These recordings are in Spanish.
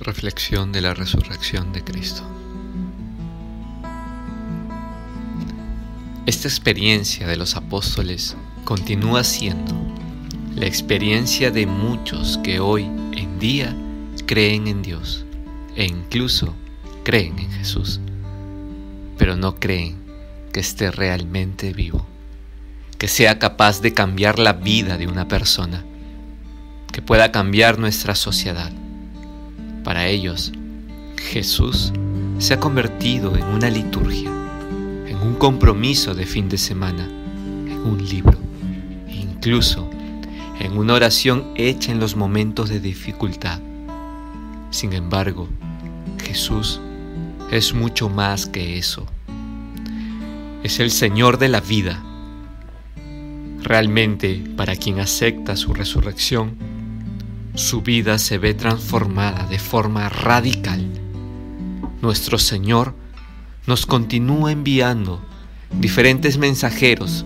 Reflexión de la resurrección de Cristo. Esta experiencia de los apóstoles continúa siendo la experiencia de muchos que hoy en día creen en Dios e incluso creen en Jesús, pero no creen que esté realmente vivo, que sea capaz de cambiar la vida de una persona, que pueda cambiar nuestra sociedad para ellos, Jesús se ha convertido en una liturgia, en un compromiso de fin de semana, en un libro, incluso en una oración hecha en los momentos de dificultad. Sin embargo, Jesús es mucho más que eso. Es el Señor de la vida. Realmente, para quien acepta su resurrección, su vida se ve transformada de forma radical. Nuestro Señor nos continúa enviando diferentes mensajeros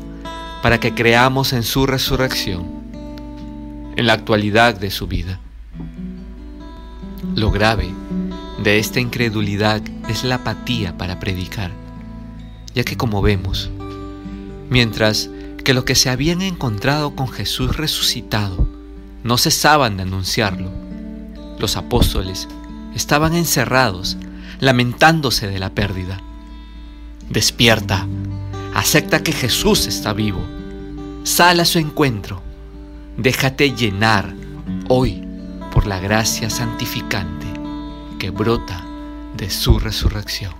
para que creamos en su resurrección, en la actualidad de su vida. Lo grave de esta incredulidad es la apatía para predicar, ya que como vemos, mientras que los que se habían encontrado con Jesús resucitado no cesaban de anunciarlo. Los apóstoles estaban encerrados, lamentándose de la pérdida. Despierta, acepta que Jesús está vivo, sal a su encuentro, déjate llenar hoy por la gracia santificante que brota de su resurrección.